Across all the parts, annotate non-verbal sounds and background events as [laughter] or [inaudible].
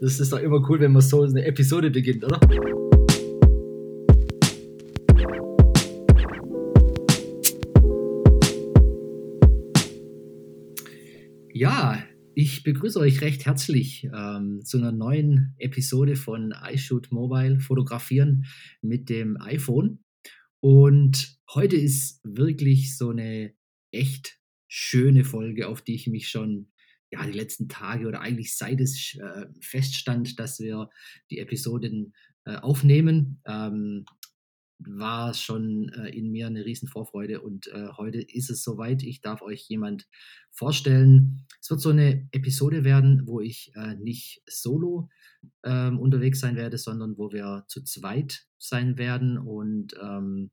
Das ist doch immer cool, wenn man so eine Episode beginnt, oder? Ja, ich begrüße euch recht herzlich ähm, zu einer neuen Episode von iShoot Mobile Fotografieren mit dem iPhone. Und heute ist wirklich so eine echt schöne Folge, auf die ich mich schon ja, die letzten Tage oder eigentlich seit es äh, feststand, dass wir die Episoden äh, aufnehmen, ähm, war schon äh, in mir eine riesen Vorfreude und äh, heute ist es soweit. Ich darf euch jemand vorstellen. Es wird so eine Episode werden, wo ich äh, nicht solo ähm, unterwegs sein werde, sondern wo wir zu zweit sein werden und ähm,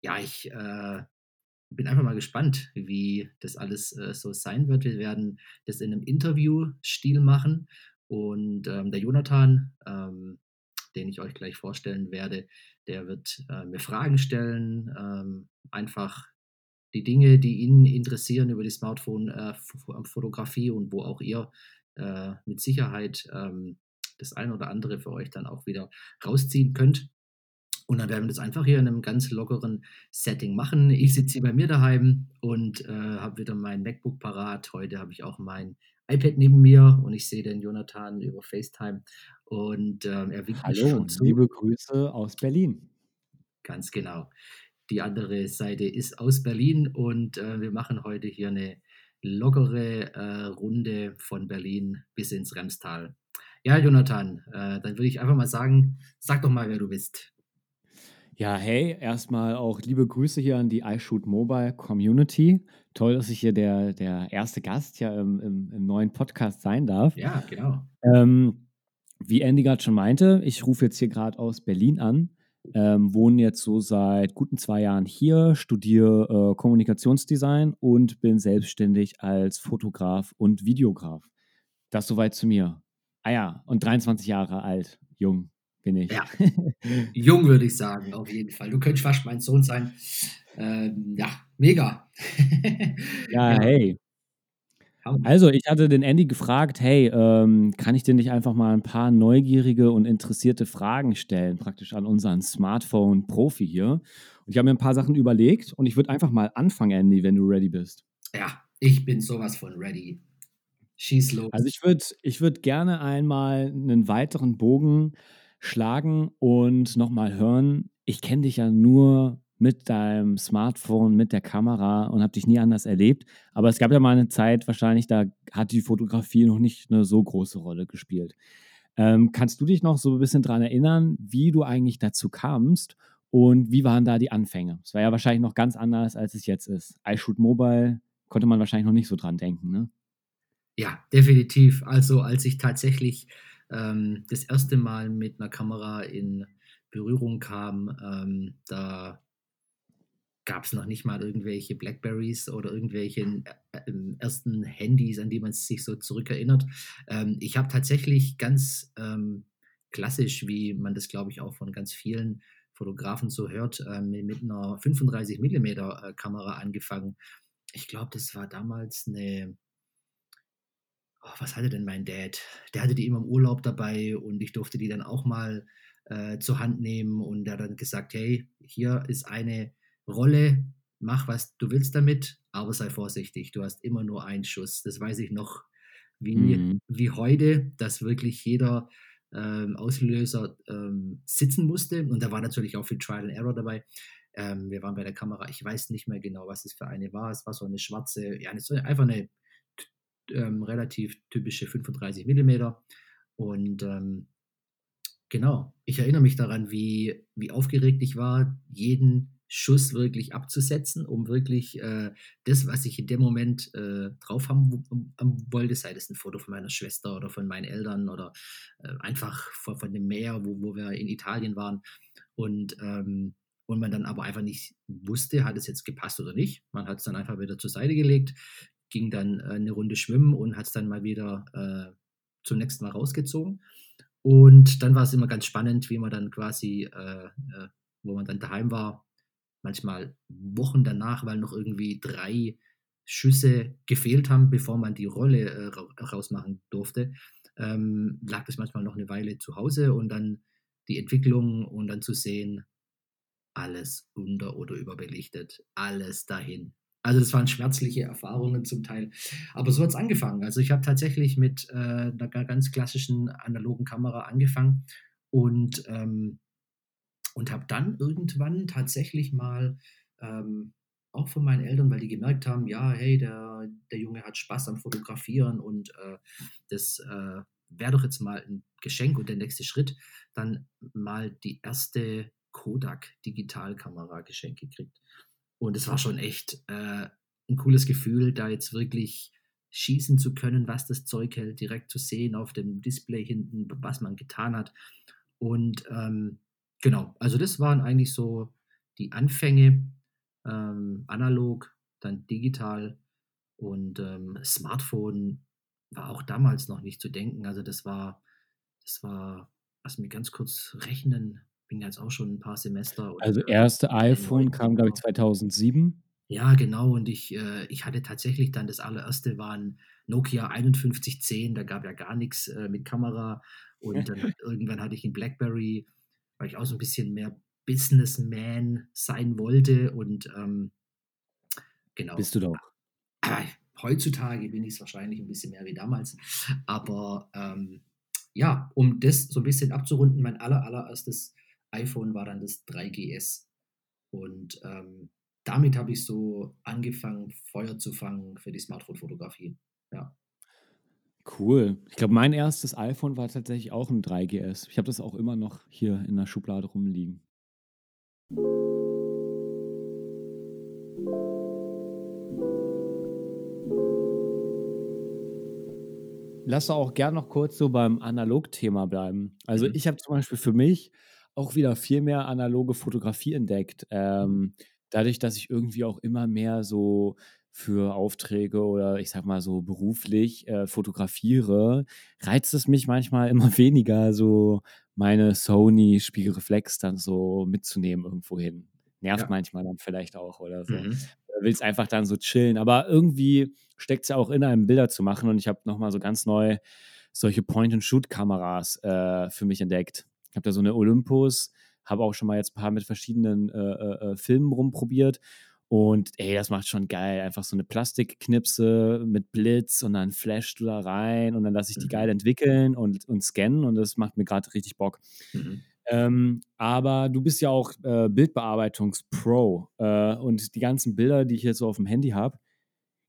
ja, ich äh, bin einfach mal gespannt, wie das alles äh, so sein wird. Wir werden das in einem Interview-Stil machen und ähm, der Jonathan, ähm, den ich euch gleich vorstellen werde, der wird äh, mir Fragen stellen, ähm, einfach die Dinge, die ihn interessieren über die Smartphone-Fotografie äh, und wo auch ihr äh, mit Sicherheit ähm, das eine oder andere für euch dann auch wieder rausziehen könnt. Und dann werden wir das einfach hier in einem ganz lockeren Setting machen. Ich sitze hier bei mir daheim und äh, habe wieder mein MacBook parat. Heute habe ich auch mein iPad neben mir und ich sehe den Jonathan über FaceTime und ähm, er winkt Hallo, schon zu. liebe Grüße aus Berlin. Ganz genau. Die andere Seite ist aus Berlin und äh, wir machen heute hier eine lockere äh, Runde von Berlin bis ins Remstal. Ja, Jonathan, äh, dann würde ich einfach mal sagen, sag doch mal, wer du bist. Ja, hey, erstmal auch liebe Grüße hier an die iShoot Mobile Community. Toll, dass ich hier der, der erste Gast ja im, im, im neuen Podcast sein darf. Ja, genau. Ähm, wie Andy gerade schon meinte, ich rufe jetzt hier gerade aus Berlin an, ähm, wohne jetzt so seit guten zwei Jahren hier, studiere äh, Kommunikationsdesign und bin selbstständig als Fotograf und Videograf. Das soweit zu mir. Ah ja, und 23 Jahre alt, jung bin ich. Ja, [laughs] jung würde ich sagen, auf jeden Fall. Du könntest fast mein Sohn sein. Ähm, ja, mega. [laughs] ja, ja, hey. Also, ich hatte den Andy gefragt, hey, ähm, kann ich dir nicht einfach mal ein paar neugierige und interessierte Fragen stellen, praktisch an unseren Smartphone-Profi hier. Und ich habe mir ein paar Sachen überlegt und ich würde einfach mal anfangen, Andy, wenn du ready bist. Ja, ich bin sowas von ready. Schieß los. Also ich würde ich würd gerne einmal einen weiteren Bogen schlagen und nochmal hören, ich kenne dich ja nur mit deinem Smartphone, mit der Kamera und habe dich nie anders erlebt. Aber es gab ja mal eine Zeit, wahrscheinlich, da hat die Fotografie noch nicht eine so große Rolle gespielt. Ähm, kannst du dich noch so ein bisschen daran erinnern, wie du eigentlich dazu kamst und wie waren da die Anfänge? Es war ja wahrscheinlich noch ganz anders, als es jetzt ist. iShoot Mobile konnte man wahrscheinlich noch nicht so dran denken, ne? Ja, definitiv. Also als ich tatsächlich ähm, das erste Mal mit einer Kamera in Berührung kam, ähm, da gab es noch nicht mal irgendwelche Blackberries oder irgendwelche äh, äh, ersten Handys, an die man sich so zurückerinnert. Ähm, ich habe tatsächlich ganz ähm, klassisch, wie man das glaube ich auch von ganz vielen Fotografen so hört, äh, mit einer 35 mm Kamera angefangen. Ich glaube, das war damals eine oh, was hatte denn mein Dad? Der hatte die immer im Urlaub dabei und ich durfte die dann auch mal äh, zur Hand nehmen und er hat dann gesagt, hey, hier ist eine Rolle, mach was du willst damit, aber sei vorsichtig, du hast immer nur einen Schuss. Das weiß ich noch wie, mhm. wie heute, dass wirklich jeder ähm, Auslöser ähm, sitzen musste und da war natürlich auch viel Trial and Error dabei. Ähm, wir waren bei der Kamera, ich weiß nicht mehr genau, was es für eine war. Es war so eine schwarze, ja, einfach eine ähm, relativ typische 35 mm. Und ähm, genau, ich erinnere mich daran, wie, wie aufgeregt ich war, jeden Schuss wirklich abzusetzen, um wirklich äh, das, was ich in dem Moment äh, drauf haben wollte, sei das ein Foto von meiner Schwester oder von meinen Eltern oder äh, einfach von, von dem Meer, wo, wo wir in Italien waren. Und, ähm, und man dann aber einfach nicht wusste, hat es jetzt gepasst oder nicht. Man hat es dann einfach wieder zur Seite gelegt, ging dann äh, eine Runde schwimmen und hat es dann mal wieder äh, zum nächsten Mal rausgezogen. Und dann war es immer ganz spannend, wie man dann quasi, äh, wo man dann daheim war, manchmal Wochen danach, weil noch irgendwie drei Schüsse gefehlt haben, bevor man die Rolle äh, rausmachen durfte, ähm, lag das manchmal noch eine Weile zu Hause und dann die Entwicklung und dann zu sehen, alles unter- oder überbelichtet, alles dahin. Also das waren schmerzliche Erfahrungen zum Teil. Aber so hat es angefangen. Also ich habe tatsächlich mit äh, einer ganz klassischen analogen Kamera angefangen und, ähm, und habe dann irgendwann tatsächlich mal ähm, auch von meinen Eltern, weil die gemerkt haben, ja, hey, der, der Junge hat Spaß am Fotografieren und äh, das äh, wäre doch jetzt mal ein Geschenk und der nächste Schritt, dann mal die erste Kodak Digitalkamera geschenkt gekriegt. Und es war schon echt äh, ein cooles Gefühl, da jetzt wirklich schießen zu können, was das Zeug hält, direkt zu sehen auf dem Display hinten, was man getan hat. Und ähm, genau, also das waren eigentlich so die Anfänge, ähm, analog, dann digital und ähm, Smartphone war auch damals noch nicht zu denken. Also das war, das war, lass mich ganz kurz rechnen, bin jetzt auch schon ein paar Semester. Also erste iPhone kam, glaube ich, 2007. Ja, genau. Und ich, äh, ich hatte tatsächlich dann das allererste war ein Nokia 5110. Da gab ja gar nichts äh, mit Kamera. Und dann [laughs] irgendwann hatte ich ein Blackberry, weil ich auch so ein bisschen mehr Businessman sein wollte. Und ähm, genau. Bist du doch. Ah, [clears throat] heutzutage bin ich es wahrscheinlich ein bisschen mehr wie damals. Aber ähm, ja, um das so ein bisschen abzurunden, mein aller, allererstes iPhone war dann das 3GS. Und ähm, damit habe ich so angefangen, Feuer zu fangen für die Smartphone-Fotografie. Ja. Cool. Ich glaube, mein erstes iPhone war tatsächlich auch ein 3GS. Ich habe das auch immer noch hier in der Schublade rumliegen. Lass auch gern noch kurz so beim Analog-Thema bleiben. Also Mhm. ich habe zum Beispiel für mich auch wieder viel mehr analoge Fotografie entdeckt. Ähm, dadurch, dass ich irgendwie auch immer mehr so für Aufträge oder ich sag mal so beruflich äh, fotografiere, reizt es mich manchmal immer [laughs] weniger, so meine Sony Spiegelreflex dann so mitzunehmen irgendwo hin. Nervt Ja. manchmal dann vielleicht auch oder so. Mhm. Willst einfach dann so chillen. Aber irgendwie steckt es ja auch in einem Bilder zu machen und ich habe nochmal so ganz neu solche Point-and-Shoot-Kameras äh, für mich entdeckt. Ich habe da so eine Olympus, habe auch schon mal jetzt ein paar mit verschiedenen äh, äh, äh, Filmen rumprobiert. Und ey, das macht schon geil. Einfach so eine Plastikknipse mit Blitz und dann flashst du da rein und dann lasse ich die Mhm. geil entwickeln und, und scannen und das macht mir gerade richtig Bock. Mhm. Ähm, aber du bist ja auch äh, Bildbearbeitungs-Pro äh, und die ganzen Bilder, die ich jetzt so auf dem Handy habe,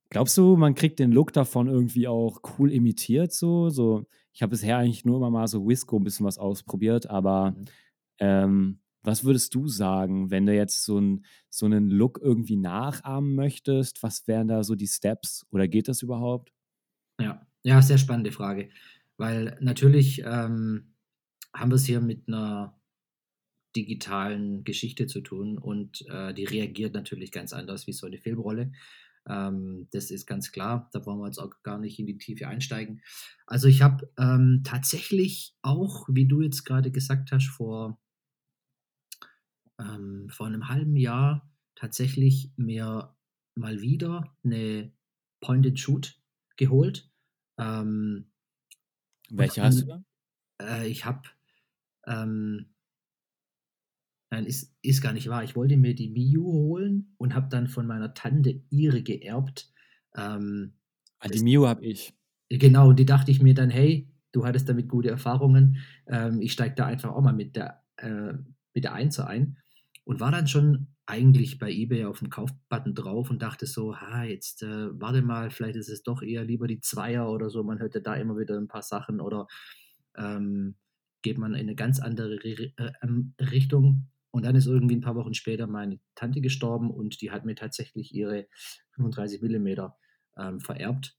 glaubst du, man kriegt den Look davon irgendwie auch cool imitiert? So, so ich habe bisher eigentlich nur immer mal so Visco ein bisschen was ausprobiert, aber Mhm. ähm, was würdest du sagen, wenn du jetzt so, ein, so einen Look irgendwie nachahmen möchtest? Was wären da so die Steps oder geht das überhaupt? Ja, ja, sehr spannende Frage. Weil natürlich ähm, haben wir es hier mit einer digitalen Geschichte zu tun und äh, die reagiert natürlich ganz anders wie so eine Filmrolle. Ähm, das ist ganz klar. Da wollen wir jetzt auch gar nicht in die Tiefe einsteigen. Also ich habe ähm, tatsächlich auch, wie du jetzt gerade gesagt hast, vor, ähm, vor einem halben Jahr tatsächlich mir mal wieder eine Point-and-Shoot geholt. Ähm, Welche hast du da? äh, ich habe, ähm, nein, ist, ist gar nicht wahr. Ich wollte mir die Miu holen und habe dann von meiner Tante ihre geerbt. Ähm, Ah, die Mio habe ich. Genau, und die dachte ich mir dann, hey, du hattest damit gute Erfahrungen, ähm, ich steige da einfach auch mal mit der, äh, mit der Einser ein und war dann schon eigentlich bei eBay auf dem Kaufbutton drauf und dachte so, ha, jetzt äh, warte mal, vielleicht ist es doch eher lieber die Zweier oder so, man hört ja da immer wieder ein paar Sachen oder ähm, geht man in eine ganz andere äh, ähm, Richtung und dann ist irgendwie ein paar Wochen später meine Tante gestorben und die hat mir tatsächlich ihre 35 Millimeter ähm, vererbt.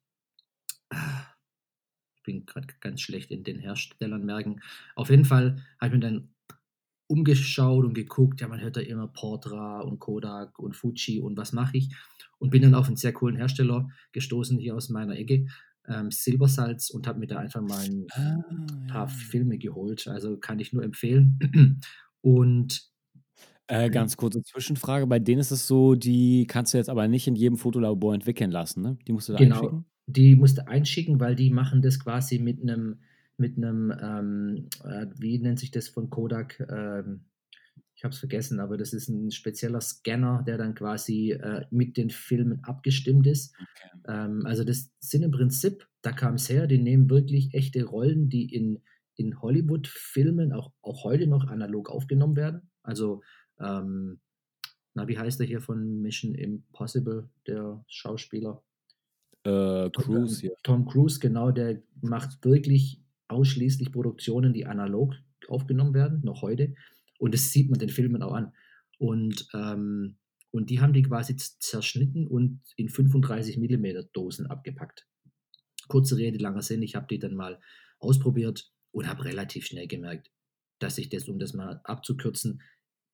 Ich bin gerade ganz schlecht in den Herstellern merken. Auf jeden Fall habe ich mir dann umgeschaut und geguckt, ja, man hört da immer Portra und Kodak und Fuji und was mache ich? Und bin dann auf einen sehr coolen Hersteller gestoßen hier aus meiner Ecke, ähm, Silbersalz, und habe mir da einfach mal ein Ah, paar ja. Filme geholt. Also kann ich nur empfehlen. [clears throat] Und Äh, ganz kurze Zwischenfrage. Bei denen ist es so, die kannst du jetzt aber nicht in jedem Fotolabor entwickeln lassen, ne? Die musst du da genau, einschicken? die musste einschicken, weil die machen das quasi mit einem mit einem, ähm, äh, wie nennt sich das von Kodak? Ähm, ich habe es vergessen, aber das ist ein spezieller Scanner, der dann quasi äh, mit den Filmen abgestimmt ist. Okay. Ähm, also das sind im Prinzip, da kam es her, die nehmen wirklich echte Rollen, die in, in Hollywood-Filmen auch, auch heute noch analog aufgenommen werden. Also, ähm, na, wie heißt der hier von Mission Impossible, der Schauspieler? Äh, Cruise, ja. Tom Cruise, genau, der macht wirklich ausschließlich Produktionen, die analog aufgenommen werden, noch heute. Und das sieht man den Filmen auch an. Und, ähm, und die haben die quasi zerschnitten und in 35 mm Dosen abgepackt. Kurze Rede, langer Sinn, ich habe die dann mal ausprobiert und habe relativ schnell gemerkt, dass ich das, um das mal abzukürzen,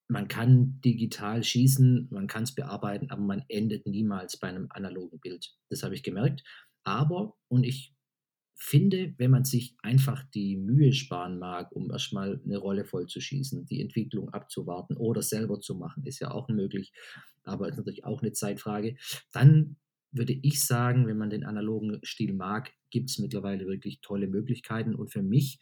man kann digital schießen, man kann es bearbeiten, aber man endet niemals bei einem analogen Bild. Das habe ich gemerkt. Aber, und ich finde, wenn man sich einfach die Mühe sparen mag, um erstmal eine Rolle voll zu schießen, die Entwicklung abzuwarten oder selber zu machen, ist ja auch möglich, aber ist natürlich auch eine Zeitfrage, dann würde ich sagen, wenn man den analogen Stil mag, gibt es mittlerweile wirklich tolle Möglichkeiten. Und für mich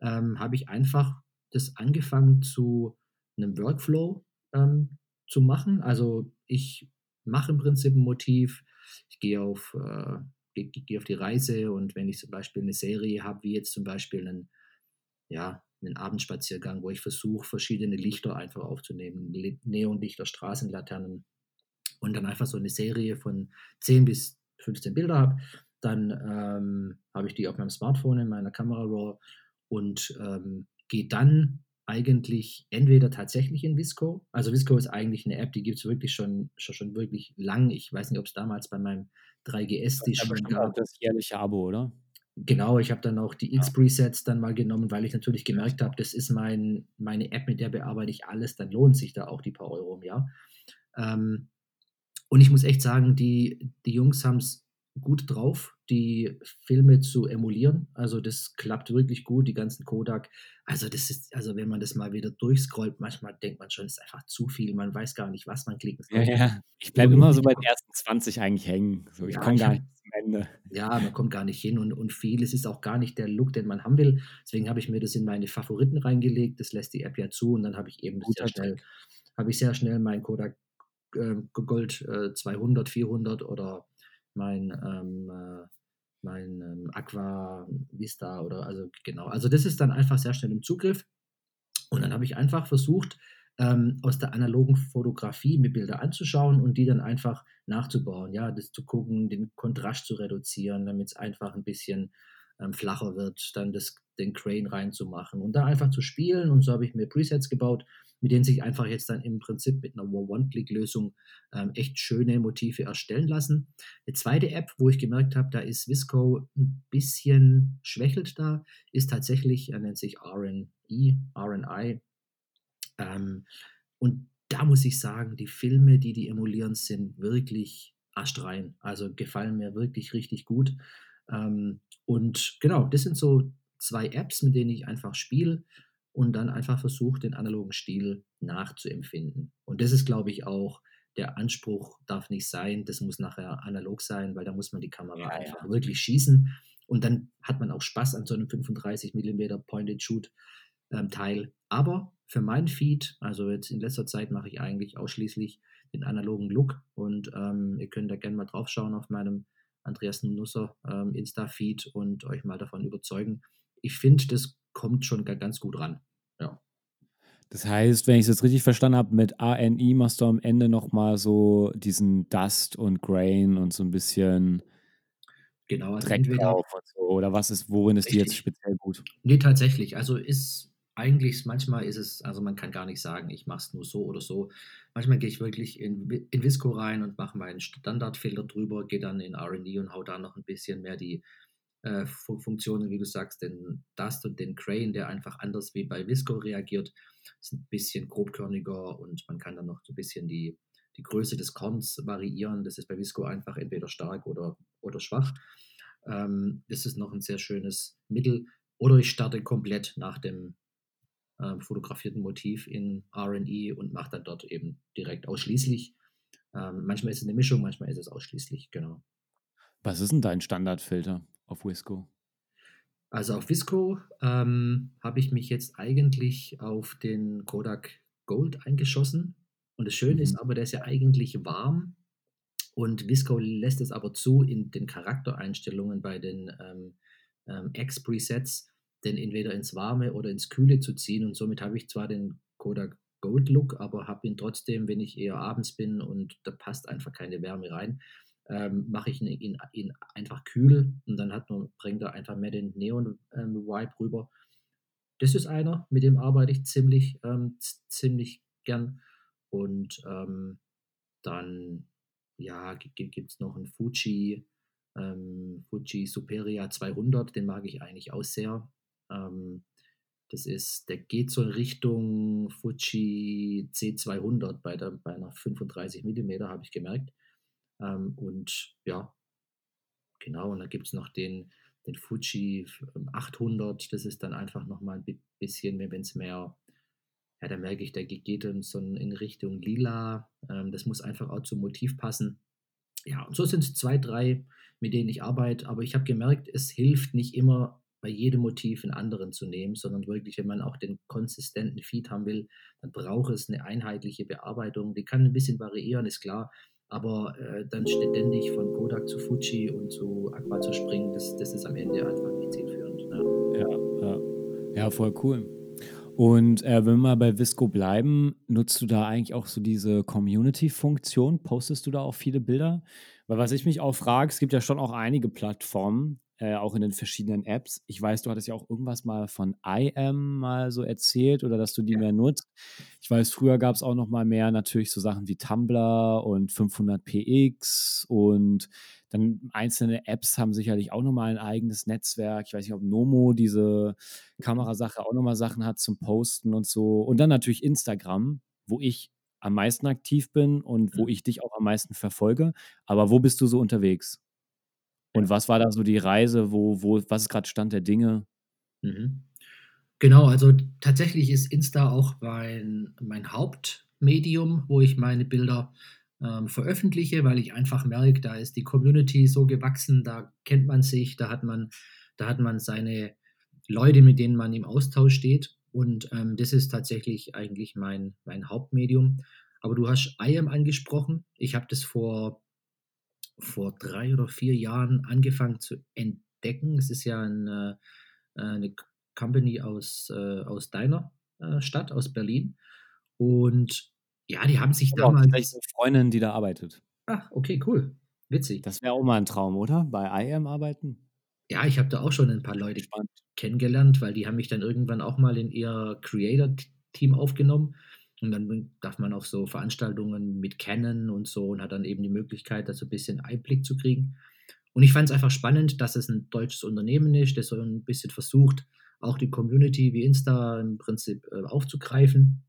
ähm, habe ich einfach das angefangen zu einem Workflow ähm, zu machen. Also ich mache im Prinzip ein Motiv, ich gehe auf äh, gehe auf die Reise und wenn ich zum Beispiel eine Serie habe, wie jetzt zum Beispiel einen, ja, einen Abendspaziergang, wo ich versuche, verschiedene Lichter einfach aufzunehmen, Neonlichter, Straßenlaternen und dann einfach so eine Serie von 10 bis 15 Bilder habe, dann ähm, habe ich die auf meinem Smartphone in meiner Kamera Raw und ähm, gehe dann eigentlich entweder tatsächlich in Visco. Also Visco ist eigentlich eine App, die gibt es wirklich schon, schon, schon wirklich lang. Ich weiß nicht, ob es damals bei meinem 3GS die schon gab. Das jährliche Abo, oder? Genau, ich habe dann auch die X-Presets dann mal genommen, weil ich natürlich gemerkt habe, das ist mein, meine App, mit der bearbeite ich alles, dann lohnt sich da auch die paar Euro im Jahr. Ähm, und ich muss echt sagen, die, die Jungs haben es gut drauf, die Filme zu emulieren. Also das klappt wirklich gut, die ganzen Kodak. Also das ist, also wenn man das mal wieder durchscrollt, manchmal denkt man schon, es ist einfach zu viel. Man weiß gar nicht, was man klicken soll. Ja, ja. Ich bleibe immer so bei den ersten 20 eigentlich hängen. So, ich ja, komme gar nicht zum Ende. Ja, man kommt gar nicht hin und, und vieles ist auch gar nicht der Look, den man haben will. Deswegen habe ich mir das in meine Favoriten reingelegt. Das lässt die App ja zu und dann habe ich eben sehr schnell, habe ich sehr schnell mein Kodak äh, Gold äh, 200, 400 oder mein, ähm, äh, mein ähm, Aqua Vista oder also genau. Also das ist dann einfach sehr schnell im Zugriff. Und dann habe ich einfach versucht, ähm, aus der analogen Fotografie mir Bilder anzuschauen und die dann einfach nachzubauen. Ja, das zu gucken, den Kontrast zu reduzieren, damit es einfach ein bisschen ähm, flacher wird, dann das, den Crane reinzumachen und da einfach zu spielen. Und so habe ich mir Presets gebaut, mit denen sich einfach jetzt dann im Prinzip mit einer One-Click-Lösung ähm, echt schöne Motive erstellen lassen. Eine zweite App, wo ich gemerkt habe, da ist Visco ein bisschen schwächelt da, ist tatsächlich, er nennt sich RNI, RNI. Ähm, und da muss ich sagen, die Filme, die die emulieren, sind wirklich astrein. Also gefallen mir wirklich richtig gut. Ähm, und genau, das sind so zwei Apps, mit denen ich einfach spiele und dann einfach versuche, den analogen Stil nachzuempfinden. Und das ist, glaube ich, auch der Anspruch darf nicht sein, das muss nachher analog sein, weil da muss man die Kamera ja, einfach ja. wirklich schießen. Und dann hat man auch Spaß an so einem 35 mm Point-and-Shoot-Teil. Ähm, Aber für mein Feed, also jetzt in letzter Zeit mache ich eigentlich ausschließlich den analogen Look und ähm, ihr könnt da gerne mal drauf schauen auf meinem Andreas Nusser ähm, Insta-Feed und euch mal davon überzeugen. Ich finde, das kommt schon ganz gut ran. Ja. Das heißt, wenn ich es jetzt richtig verstanden habe, mit ANI machst du am Ende nochmal so diesen Dust und Grain und so ein bisschen genau, also Dreck drauf und so. Oder was ist, worin ist richtig. die jetzt speziell gut? Nee, tatsächlich. Also ist eigentlich, manchmal ist es, also man kann gar nicht sagen, ich mache es nur so oder so. Manchmal gehe ich wirklich in, in Visco rein und mache meinen Standardfilter drüber, gehe dann in RD und hau da noch ein bisschen mehr die äh, Funktionen, wie du sagst, den Dust und den Crane, der einfach anders wie bei Visco reagiert, ist ein bisschen grobkörniger und man kann dann noch so ein bisschen die, die Größe des Korns variieren. Das ist bei Visco einfach entweder stark oder, oder schwach. Ähm, das ist noch ein sehr schönes Mittel. Oder ich starte komplett nach dem äh, fotografierten Motiv in RE und mache dann dort eben direkt ausschließlich. Ähm, manchmal ist es eine Mischung, manchmal ist es ausschließlich, genau. Was ist denn dein Standardfilter? Auf Wisco? Also auf Visco ähm, habe ich mich jetzt eigentlich auf den Kodak Gold eingeschossen. Und das Schöne ist Mhm. aber, der ist ja eigentlich warm. Und Visco lässt es aber zu in den Charaktereinstellungen bei den ähm, ähm, X-Presets, den entweder ins Warme oder ins Kühle zu ziehen. Und somit habe ich zwar den Kodak Gold Look, aber habe ihn trotzdem, wenn ich eher abends bin und da passt einfach keine Wärme rein, ähm, mache ich ihn, ihn, einfach kühl und dann hat man, bringt er einfach mehr den Neon-Vibe rüber. Das ist einer, mit dem arbeite ich ziemlich, ähm, ziemlich gern. Und ähm, dann, ja, gibt es noch einen Fuji, ähm, Fuji Superia 200, den mag ich eigentlich auch sehr. Ähm, das ist, der geht so in Richtung Fuji C200 bei, der, bei einer 35 mm, habe ich gemerkt. Ähm, und ja, genau, und dann gibt es noch den, den Fuji 800, das ist dann einfach nochmal ein bisschen, wenn es mehr, ja, da merke ich, der geht dann so in Richtung lila. Ähm, das muss einfach auch zum Motiv passen. Ja, und so sind es zwei, drei, mit denen ich arbeite. Aber ich habe gemerkt, es hilft nicht immer bei jedem Motiv einen anderen zu nehmen, sondern wirklich, wenn man auch den konsistenten Feed haben will, dann braucht es eine einheitliche Bearbeitung. Die kann ein bisschen variieren, ist klar. Aber äh, dann ständig von Kodak zu Fuji und zu Aqua zu springen, das, das ist am Ende einfach nicht zielführend. Ja, Ja, ja. ja voll cool. Und äh, wenn wir mal bei Visco bleiben, nutzt du da eigentlich auch so diese Community-Funktion? Postest du da auch viele Bilder? Weil was ich mich auch frage, es gibt ja schon auch einige Plattformen, äh, auch in den verschiedenen Apps. Ich weiß, du hattest ja auch irgendwas mal von IM mal so erzählt oder dass du die Ja. mehr nutzt. Ich weiß, früher gab es auch noch mal mehr natürlich so Sachen wie Tumblr und 500px und dann einzelne Apps haben sicherlich auch noch mal ein eigenes Netzwerk. Ich weiß nicht, ob Nomo diese Kamerasache auch noch mal Sachen hat zum Posten und so. Und dann natürlich Instagram, wo ich am meisten aktiv bin und wo Mhm. ich dich auch am meisten verfolge. Aber wo bist du so unterwegs? Und was war da so die Reise? Wo, wo, was ist gerade Stand der Dinge? Mhm. Genau, also tatsächlich ist Insta auch mein, mein Hauptmedium, wo ich meine Bilder ähm, veröffentliche, weil ich einfach merke, da ist die Community so gewachsen, da kennt man sich, da hat man, da hat man seine Leute, mit denen man im Austausch steht. Und ähm, das ist tatsächlich eigentlich mein, mein Hauptmedium. Aber du hast IAM angesprochen. Ich habe das vor, vor drei oder vier Jahren angefangen zu entdecken. Es ist ja ein, äh, eine Company aus, äh, aus deiner äh, Stadt, aus Berlin. Und ja, die haben sich tatsächlich damals. eine Freundin, die da arbeitet. Ach, okay, cool. Witzig. Das wäre auch mal ein Traum, oder? Bei IM arbeiten? Ja, ich habe da auch schon ein paar Leute Spannend. kennengelernt, weil die haben mich dann irgendwann auch mal in ihr Creator-Team aufgenommen. Und dann darf man auf so Veranstaltungen mit kennen und so und hat dann eben die Möglichkeit, da so ein bisschen Einblick zu kriegen. Und ich fand es einfach spannend, dass es ein deutsches Unternehmen ist, das so ein bisschen versucht, auch die Community wie Insta im Prinzip äh, aufzugreifen.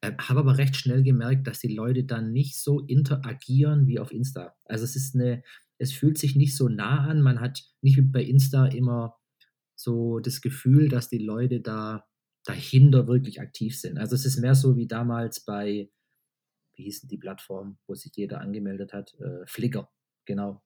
Äh, Habe aber recht schnell gemerkt, dass die Leute dann nicht so interagieren wie auf Insta. Also es ist eine, es fühlt sich nicht so nah an. Man hat nicht wie bei Insta immer so das Gefühl, dass die Leute da dahinter wirklich aktiv sind. Also es ist mehr so wie damals bei, wie hieß die Plattform, wo sich jeder angemeldet hat? Äh, Flickr, genau.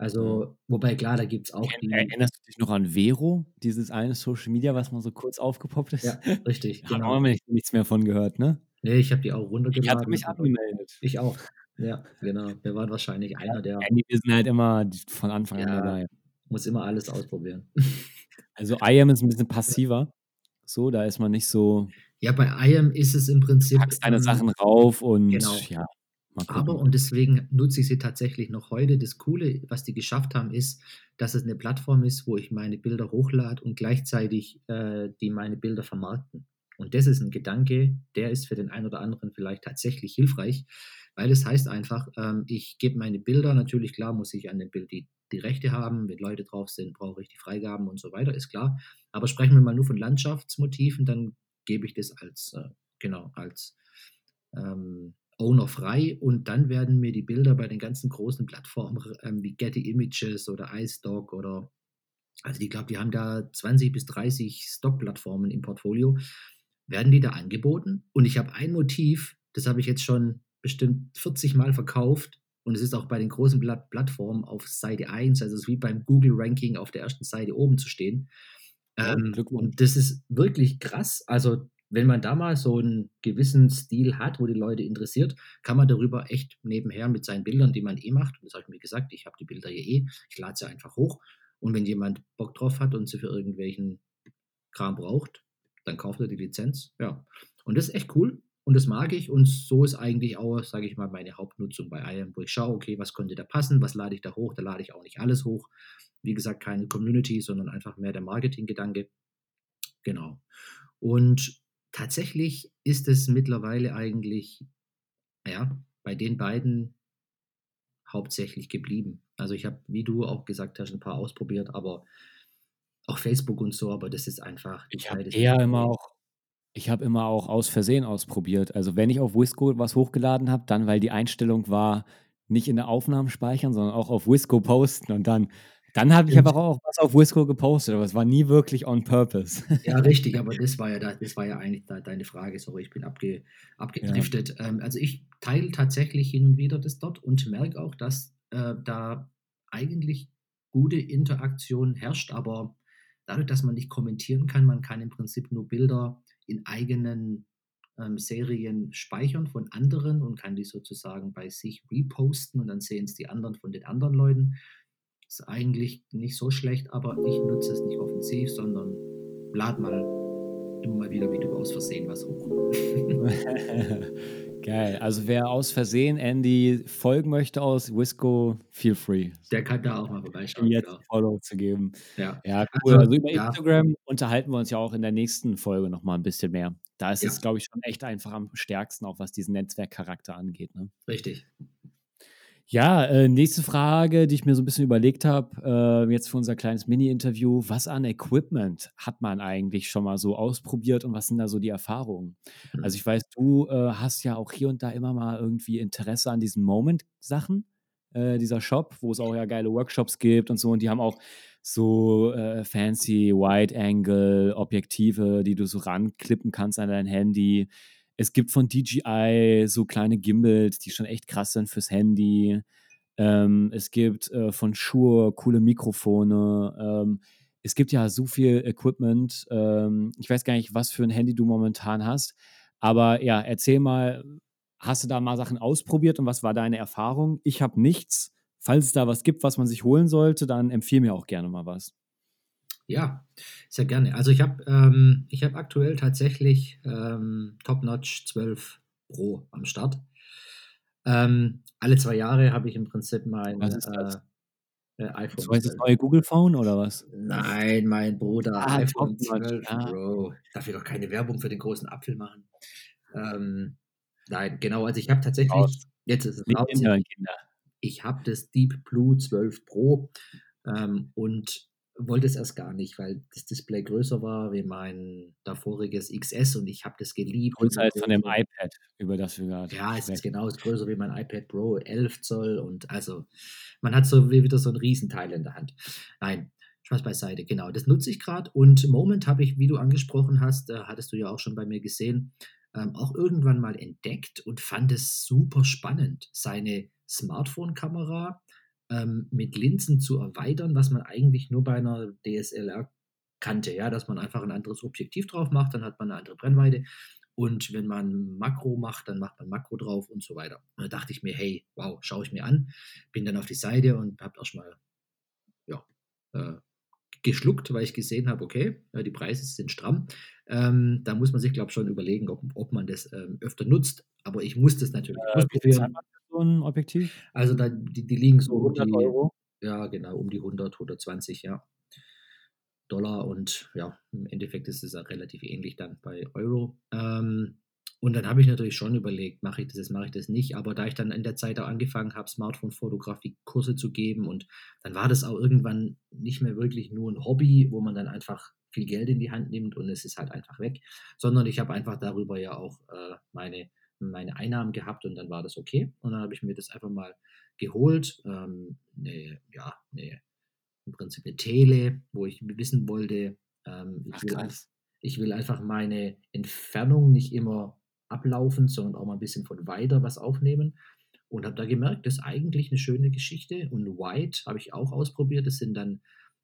Also, wobei klar, da gibt es auch Ken- die. Erinnerst du dich noch an Vero, dieses eine Social Media, was mal so kurz aufgepoppt ist? Ja, richtig, [laughs] Hat genau. nicht, nichts mehr von gehört, ne? Nee, ich habe die auch Ich hatte runtergeladen. mich aber angemeldet. ich auch. Ja, genau. Wir waren wahrscheinlich einer, der wir sind halt immer die- von Anfang an Ja. dabei. muss immer alles ausprobieren. [laughs] Also IAM ist ein bisschen passiver. So, da ist man nicht so, Ja, bei IAM ist es im Prinzip. packst deine ähm, Sachen rauf und genau. ja. Aber, und deswegen nutze ich sie tatsächlich noch heute. Das Coole, was die geschafft haben, ist, dass es eine Plattform ist, wo ich meine Bilder hochlade und gleichzeitig äh, die meine Bilder vermarkten. Und das ist ein Gedanke, der ist für den einen oder anderen vielleicht tatsächlich hilfreich, weil es heißt einfach, ähm, ich gebe meine Bilder, natürlich klar muss ich an dem Bild die, die Rechte haben, wenn Leute drauf sind, brauche ich die Freigaben und so weiter, ist klar. Aber sprechen wir mal nur von Landschaftsmotiven, dann gebe ich das als, äh, genau, als ähm, Owner frei und dann werden mir die Bilder bei den ganzen großen Plattformen ähm, wie Getty Images oder iStock oder also ich glaube, die haben da 20 bis 30 Stock-Plattformen im Portfolio, werden die da angeboten und ich habe ein Motiv, das habe ich jetzt schon bestimmt 40 Mal verkauft Und es ist auch bei den großen Platt Plattformen auf Seite 1, also es ist wie beim Google-Ranking auf der ersten Seite oben zu stehen. Ähm, und das ist wirklich krass. Also wenn man da mal so einen gewissen Stil hat, wo die Leute interessiert, kann man darüber echt nebenher mit seinen Bildern, die man eh macht, und das habe ich mir gesagt, ich habe die Bilder ja eh, ich lade sie einfach hoch. Und wenn jemand Bock drauf hat und sie für irgendwelchen Kram braucht, dann kauft er die Lizenz. Ja. Und das ist echt cool und das mag ich. Und so ist eigentlich auch, sage ich mal, meine Hauptnutzung bei IAM, wo ich schaue, okay, was könnte da passen, was lade ich da hoch, da lade ich auch nicht alles hoch. Wie gesagt, keine Community, sondern einfach mehr der Marketinggedanke. Genau. Und tatsächlich ist es mittlerweile eigentlich, ja, bei den beiden hauptsächlich geblieben. Also ich habe, wie du auch gesagt hast, ein paar ausprobiert, aber auch Facebook und so, aber das ist einfach. Ich habe eher immer auch, ich habe immer auch aus Versehen ausprobiert. Also wenn ich auf Wisco was hochgeladen habe, dann weil die Einstellung war, nicht in der Aufnahme speichern, sondern auch auf Wisco posten und dann dann habe ich aber auch was auf Wisco gepostet, aber es war nie wirklich on purpose. Ja, richtig, aber [laughs] das war ja, das war ja eigentlich deine Frage. Sorry, ich bin abge, abgedriftet. Ja. Ähm, also ich teile tatsächlich hin und wieder das dort und merke auch, dass äh, da eigentlich gute Interaktion herrscht, aber dadurch, dass man nicht kommentieren kann, man kann im Prinzip nur Bilder in eigenen ähm, Serien speichern von anderen und kann die sozusagen bei sich reposten und dann sehen es die anderen von den anderen Leuten. Ist eigentlich nicht so schlecht, aber ich nutze es nicht offensiv, sondern lad mal immer mal wieder wie du aus Versehen was hoch. [laughs] [laughs] [laughs] Geil. Also wer aus Versehen Andy folgen möchte aus Wisco, feel free. Der kann da auch mal vorbeischauen. Jetzt genau. Follow zu geben. Ja, ja cool. Also, also über ja. Instagram unterhalten wir uns ja auch in der nächsten Folge nochmal ein bisschen mehr. Da ist ja. es, glaube ich, schon echt einfach am stärksten, auch was diesen Netzwerkcharakter angeht. Ne? Richtig. Ja, äh, nächste Frage, die ich mir so ein bisschen überlegt habe, äh, jetzt für unser kleines Mini-Interview. Was an Equipment hat man eigentlich schon mal so ausprobiert und was sind da so die Erfahrungen? Mhm. Also ich weiß, du äh, hast ja auch hier und da immer mal irgendwie Interesse an diesen Moment-Sachen, äh, dieser Shop, wo es auch ja geile Workshops gibt und so. Und die haben auch so äh, fancy Wide-Angle-Objektive, die du so ranklippen kannst an dein Handy. Es gibt von DJI so kleine Gimbals, die schon echt krass sind fürs Handy. Ähm, es gibt äh, von Shure coole Mikrofone. Ähm, es gibt ja so viel Equipment. Ähm, ich weiß gar nicht, was für ein Handy du momentan hast. Aber ja, erzähl mal, hast du da mal Sachen ausprobiert und was war deine Erfahrung? Ich habe nichts. Falls es da was gibt, was man sich holen sollte, dann empfehle mir auch gerne mal was. Ja, sehr gerne. Also ich habe ähm, hab aktuell tatsächlich ähm, Top-Notch 12 Pro am Start. Ähm, alle zwei Jahre habe ich im Prinzip mein äh, äh, iPhone. So heißt das neue Google Phone oder was? Nein, mein Bruder ah, iPhone 12 ja. Pro. Darf ich doch keine Werbung für den großen Apfel machen? Ähm, nein, genau. Also ich habe tatsächlich, Aus. jetzt ist es raus, ich habe das Deep Blue 12 Pro ähm, und wollte es erst gar nicht, weil das Display größer war wie mein davoriges XS und ich habe das geliebt. Größer als von dem iPad, über das wir gerade Ja, es ist genau größer wie mein iPad Pro, 11 Zoll und also man hat so wie wieder so ein Riesenteil in der Hand. Nein, Spaß beiseite, genau, das nutze ich gerade und Moment habe ich, wie du angesprochen hast, äh, hattest du ja auch schon bei mir gesehen, ähm, auch irgendwann mal entdeckt und fand es super spannend. Seine Smartphone-Kamera ähm, mit Linsen zu erweitern, was man eigentlich nur bei einer DSLR kannte, ja, dass man einfach ein anderes Objektiv drauf macht, dann hat man eine andere Brennweite und wenn man Makro macht, dann macht man Makro drauf und so weiter. Und da dachte ich mir, hey, wow, schaue ich mir an, bin dann auf die Seite und habe erstmal ja, äh, geschluckt, weil ich gesehen habe, okay, äh, die Preise sind stramm. Ähm, da muss man sich, glaube ich, schon überlegen, ob, ob man das ähm, öfter nutzt. Aber ich muss das natürlich äh, ausprobieren so ein Objektiv? Also da, die, die liegen so 100 um die, Euro. Ja, genau, um die 100, 120, ja. Dollar und ja, im Endeffekt ist es ja relativ ähnlich dann bei Euro. Ähm, und dann habe ich natürlich schon überlegt, mache ich das, mache ich das nicht. Aber da ich dann in der Zeit auch angefangen habe, Smartphone-Fotografie-Kurse zu geben und dann war das auch irgendwann nicht mehr wirklich nur ein Hobby, wo man dann einfach viel Geld in die Hand nimmt und es ist halt einfach weg, sondern ich habe einfach darüber ja auch äh, meine meine Einnahmen gehabt und dann war das okay. Und dann habe ich mir das einfach mal geholt. Ähm, ne, ja, ne, im Prinzip eine Tele, wo ich wissen wollte, ähm, ich, Ach, will, ich will einfach meine Entfernung nicht immer ablaufen, sondern auch mal ein bisschen von weiter was aufnehmen. und habe da gemerkt, das ist eigentlich eine schöne Geschichte. Und White habe ich auch ausprobiert. Das sind dann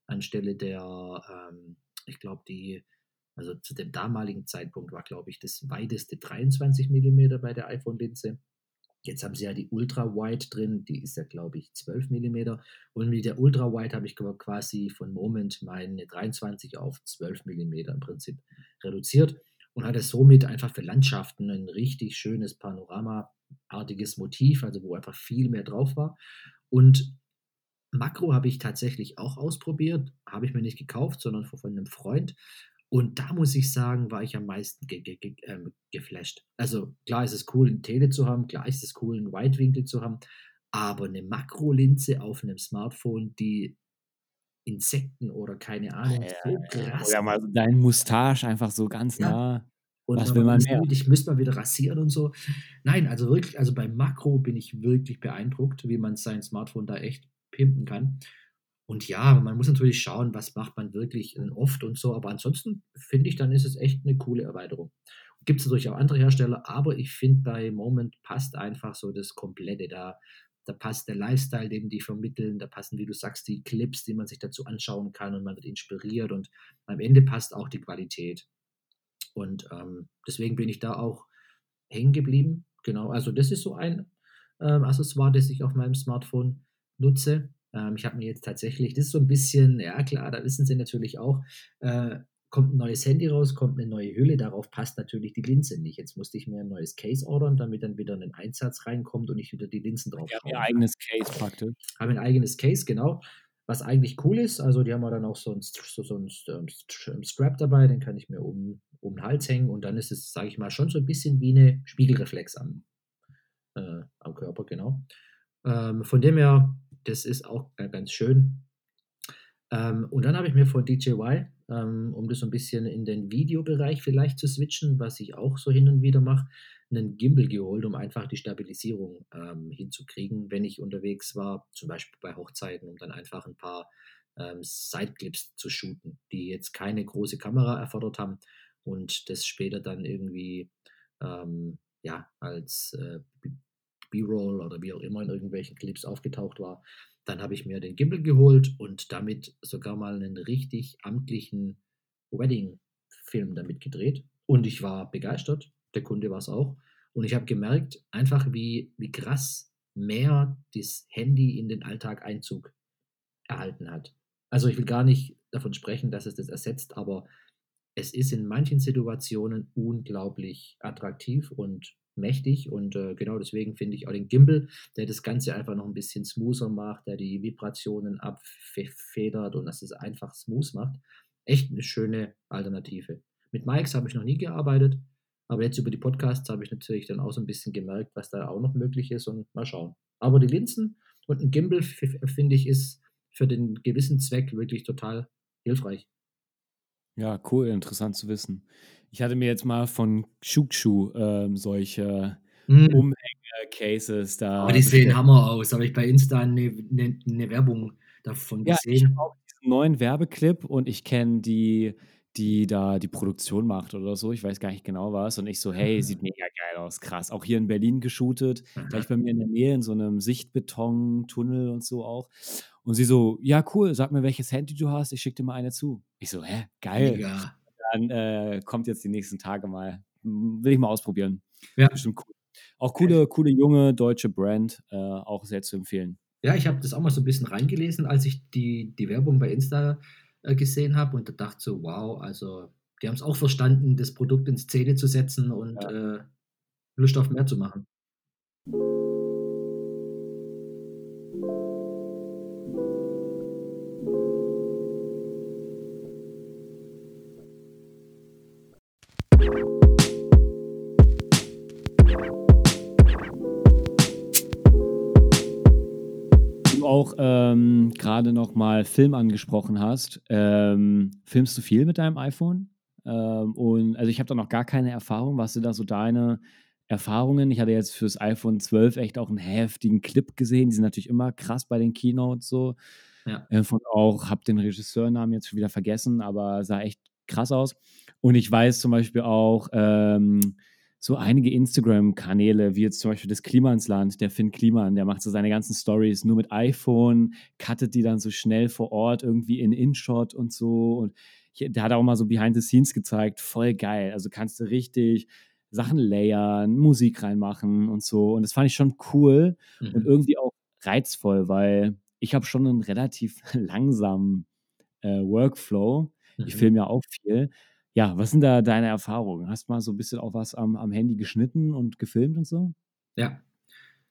anstelle der, ähm, ich glaube, die, also zu dem damaligen Zeitpunkt war, glaube ich, das weiteste 23 mm bei der iPhone-Linse. Jetzt haben sie ja die Ultra Wide drin, die ist ja, glaube ich, 12 mm. Und mit der Ultra Wide habe ich quasi von Moment meine 23 auf 12 mm im Prinzip reduziert und hatte somit einfach für Landschaften ein richtig schönes Panorama-artiges Motiv, also wo einfach viel mehr drauf war. Und Makro habe ich tatsächlich auch ausprobiert, habe ich mir nicht gekauft, sondern von einem Freund. Und da muss ich sagen, war ich am meisten ge ge ge äh, geflasht. Also klar ist es cool, ein Tele zu haben, klar ist es cool, einen Weitwinkel zu haben, aber eine Makrolinse auf einem Smartphone, die Insekten oder keine Ahnung, Ja, so ja. krass. Oder mal dein Mustache einfach so ganz Ja. nah. Und Was man will man mehr? ich müsste mal wieder rasieren und so. Nein, also wirklich, also beim Makro bin ich wirklich beeindruckt, wie man sein Smartphone da echt pimpen kann. Und ja, man muss natürlich schauen, was macht man wirklich äh, oft und so, aber ansonsten finde ich, dann ist es echt eine coole Erweiterung. Gibt es natürlich auch andere Hersteller, aber ich finde, bei Moment passt einfach so das Komplette da. Da passt der Lifestyle, den die vermitteln, da passen, wie du sagst, die Clips, die man sich dazu anschauen kann und man wird inspiriert und am Ende passt auch die Qualität. Und ähm, deswegen bin ich da auch hängen geblieben. Genau, also das ist so ein ähm, Accessoire, das ich auf meinem Smartphone nutze. Ähm, ich habe mir jetzt tatsächlich, das ist so ein bisschen, ja klar, da wissen Sie natürlich auch, äh, kommt ein neues Handy raus, kommt eine neue Hülle, darauf passt natürlich die Linse nicht. Jetzt musste ich mir ein neues Case ordern, damit dann wieder ein Einsatz reinkommt und ich wieder die Linsen drauf ihr schauen kann. eigenes Case praktisch. Haben ein eigenes Case, genau. Was eigentlich cool ist, also die haben ja dann auch so einen, so, so einen ähm, St- Strap dabei, den kann ich mir um, um den Hals hängen und dann ist es, sage ich mal, schon so ein bisschen wie eine Spiegelreflex am, äh, am Körper, genau. Ähm, von dem her, das ist auch ga- ganz schön. Ähm, und dann habe ich mir von DJY, ähm, um das so ein bisschen in den Videobereich vielleicht zu switchen, was ich auch so hin und wieder mache, einen Gimbal geholt, um einfach die Stabilisierung ähm, hinzukriegen, wenn ich unterwegs war, zum Beispiel bei Hochzeiten, um dann einfach ein paar ähm, Sideclips zu shooten, die jetzt keine große Kamera erfordert haben und das später dann irgendwie ähm, ja, als äh, B-Roll oder wie auch immer in irgendwelchen Clips aufgetaucht war. Dann habe ich mir den Gimbal geholt und damit sogar mal einen richtig amtlichen Wedding-Film damit gedreht. Und ich war begeistert, der Kunde war es auch. Und ich habe gemerkt, einfach wie, wie krass mehr das Handy in den Alltag Einzug erhalten hat. Also ich will gar nicht davon sprechen, dass es das ersetzt, aber es ist in manchen Situationen unglaublich attraktiv und mächtig und äh, genau deswegen finde ich auch den Gimbal, der das Ganze einfach noch ein bisschen smoother macht, der die Vibrationen abfedert und dass es einfach smooth macht, echt eine schöne Alternative. Mit Mics habe ich noch nie gearbeitet, aber jetzt über die Podcasts habe ich natürlich dann auch so ein bisschen gemerkt, was da auch noch möglich ist und mal schauen. Aber die Linsen und ein Gimbal finde ich ist für den gewissen Zweck wirklich total hilfreich. Ja, cool, interessant zu wissen. Ich hatte mir jetzt mal von Shukshu ähm, solche Mm. Umhänge-Cases da. Aber die sehen bestellt. Hammer aus. Habe ich bei Insta eine, eine, eine Werbung davon Ja, ich gesehen. habe auch diesen neuen Werbeclip und ich kenne die, die da die Produktion macht oder so. Ich weiß gar nicht genau was. Und ich so, hey, sieht [laughs] mega geil aus, krass. Auch hier in Berlin geshootet, gleich bei mir in der Nähe in so einem Sichtbeton-Tunnel und so auch. Und sie so, ja, cool, sag mir, welches Handy du hast, ich schicke dir mal eine zu. Ich so, hä, geil. Mega. Dann äh, kommt jetzt die nächsten Tage mal. Will ich mal ausprobieren. Ja. Bestimmt cool. Auch coole, coole junge deutsche Brand, äh, auch sehr zu empfehlen. Ja, ich habe das auch mal so ein bisschen reingelesen, als ich die, die Werbung bei Insta äh, gesehen habe und da dachte so, wow, also die haben es auch verstanden, das Produkt in Szene zu setzen und äh, Lust auf mehr zu machen. Du auch ähm, gerade noch mal Film angesprochen hast. Ähm, filmst du viel mit deinem iPhone? Ähm, und also ich habe da noch gar keine Erfahrung. Was sind da so deine Erfahrungen? Ich hatte jetzt fürs iPhone 12 echt auch einen heftigen Clip gesehen. Die sind natürlich immer krass bei den Keynotes so. Ja. Äh, von auch, habe den Regisseurnamen jetzt schon wieder vergessen, aber sah echt krass aus. Und ich weiß zum Beispiel auch, ähm, so einige Instagram-Kanäle, wie jetzt zum Beispiel das Klimansland, der Finn Kliman, der macht so seine ganzen Stories nur mit iPhone, cuttet die dann so schnell vor Ort irgendwie in InShot und so. Und der hat auch mal so Behind the Scenes gezeigt, voll geil. Also kannst du richtig Sachen layern, Musik reinmachen und so. Und das fand ich schon cool mhm. und irgendwie auch reizvoll, weil ich habe schon einen relativ [laughs] langsamen äh, Workflow. Mhm. Ich filme ja auch viel. Ja, was sind da deine Erfahrungen? Hast du mal so ein bisschen auch was am, am Handy geschnitten und gefilmt und so? Ja,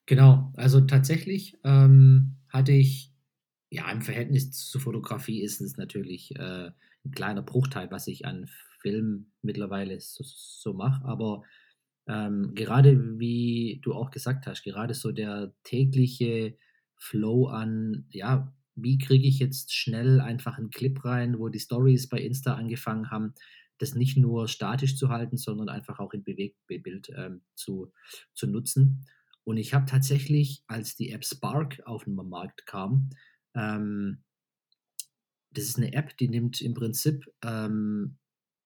genau. Also tatsächlich ähm, hatte ich, ja, im Verhältnis zur Fotografie ist es natürlich äh, ein kleiner Bruchteil, was ich an Film mittlerweile so, so mache, aber ähm, gerade wie du auch gesagt hast, gerade so der tägliche Flow an, ja, wie kriege ich jetzt schnell einfach einen Clip rein, wo die Stories bei Insta angefangen haben, das nicht nur statisch zu halten, sondern einfach auch in Bewegtbild ähm, zu, zu nutzen. Und ich habe tatsächlich, als die App Spark auf den Markt kam, ähm, das ist eine App, die nimmt im Prinzip ähm,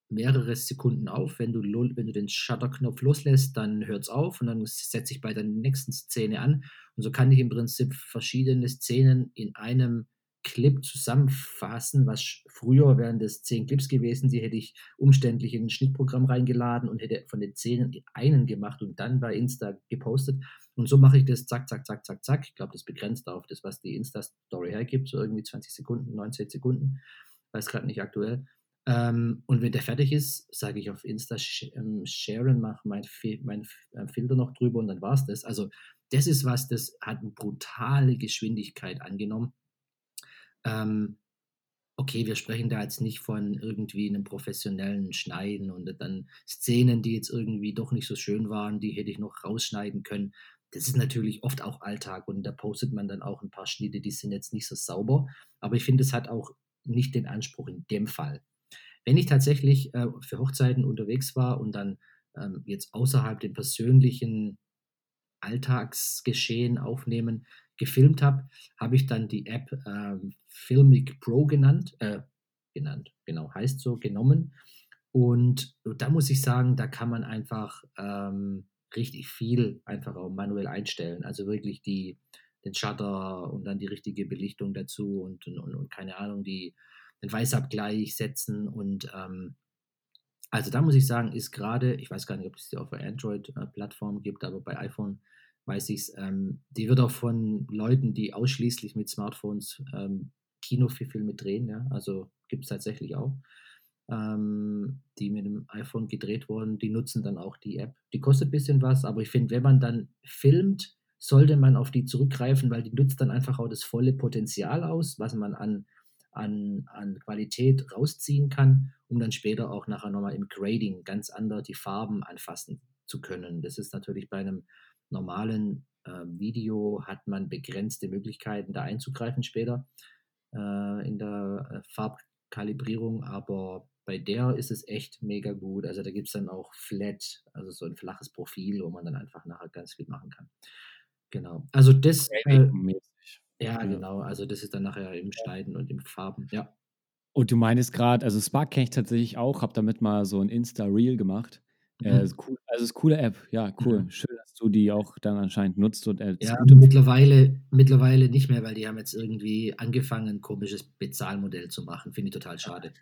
mehrere Sekunden auf. Wenn du, wenn du den Shutter-Knopf loslässt, dann hört es auf und dann setzt sich bei der nächsten Szene an. Und so kann ich im Prinzip verschiedene Szenen in einem Clip zusammenfassen, was früher wären das zehn Clips gewesen, die hätte ich umständlich in ein Schnittprogramm reingeladen und hätte von den zehn einen gemacht und dann bei Insta gepostet. Und so mache ich das zack, zack, zack, zack, zack. Ich glaube, das begrenzt auf das, was die Insta-Story hergibt, so irgendwie 20 Sekunden, 19 Sekunden. Weiß gerade nicht aktuell. Ähm, und wenn der fertig ist, sage ich auf Insta sh ähm, sharen, mache mein, mein äh, Filter noch drüber und dann war es das. Also das ist was, das hat eine brutale Geschwindigkeit angenommen. Ähm, okay, wir sprechen da jetzt nicht von irgendwie einem professionellen Schneiden und dann Szenen, die jetzt irgendwie doch nicht so schön waren, die hätte ich noch rausschneiden können. Das ist natürlich oft auch Alltag und da postet man dann auch ein paar Schnitte, die sind jetzt nicht so sauber. Aber ich finde, es hat auch nicht den Anspruch in dem Fall. Wenn ich tatsächlich äh, für Hochzeiten unterwegs war und dann ähm, jetzt außerhalb dem persönlichen Alltagsgeschehen aufnehmen gefilmt habe, habe ich dann die App ähm, Filmic Pro genannt, äh, genannt, genau, heißt so, genommen. Und da muss ich sagen, da kann man einfach ähm, richtig viel einfach auch manuell einstellen. Also wirklich die, den Shutter und dann die richtige Belichtung dazu und, und, und keine Ahnung, die, den Weißabgleich setzen und ähm, also da muss ich sagen, ist gerade, ich weiß gar nicht, ob es die auf der Android-Plattform gibt, aber bei iPhone weiß ich es, ähm, die wird auch von Leuten, die ausschließlich mit Smartphones ähm, Kinofilme drehen, ja, also gibt es tatsächlich auch, ähm, die mit dem iPhone gedreht wurden, die nutzen dann auch die App. Die kostet ein bisschen was, aber ich finde, wenn man dann filmt, sollte man auf die zurückgreifen, weil die nutzt dann einfach auch das volle Potenzial aus, was man an an, an Qualität rausziehen kann, um dann später auch nachher nochmal im Grading ganz anders die Farben anfassen zu können. Das ist natürlich bei einem normalen äh, Video hat man begrenzte Möglichkeiten, da einzugreifen später äh, in der äh, Farbkalibrierung, aber bei der ist es echt mega gut. Also da gibt es dann auch Flat, also so ein flaches Profil, wo man dann einfach nachher ganz viel machen kann. Genau. Also das. Äh, ja, genau. Also das ist dann nachher im Schneiden und im Farben, ja. Und du meinst gerade, also Spark kenne ich tatsächlich auch, habe damit mal so ein Insta-Reel gemacht. Äh, Mhm. cool, also ist coole App. Ja, cool. Mhm. Schön, dass du die auch dann anscheinend nutzt und als Ja, mittlerweile mittlerweile nicht mehr, weil die haben jetzt irgendwie angefangen, 'n komisches Bezahlmodell zu machen. Finde ich total schade.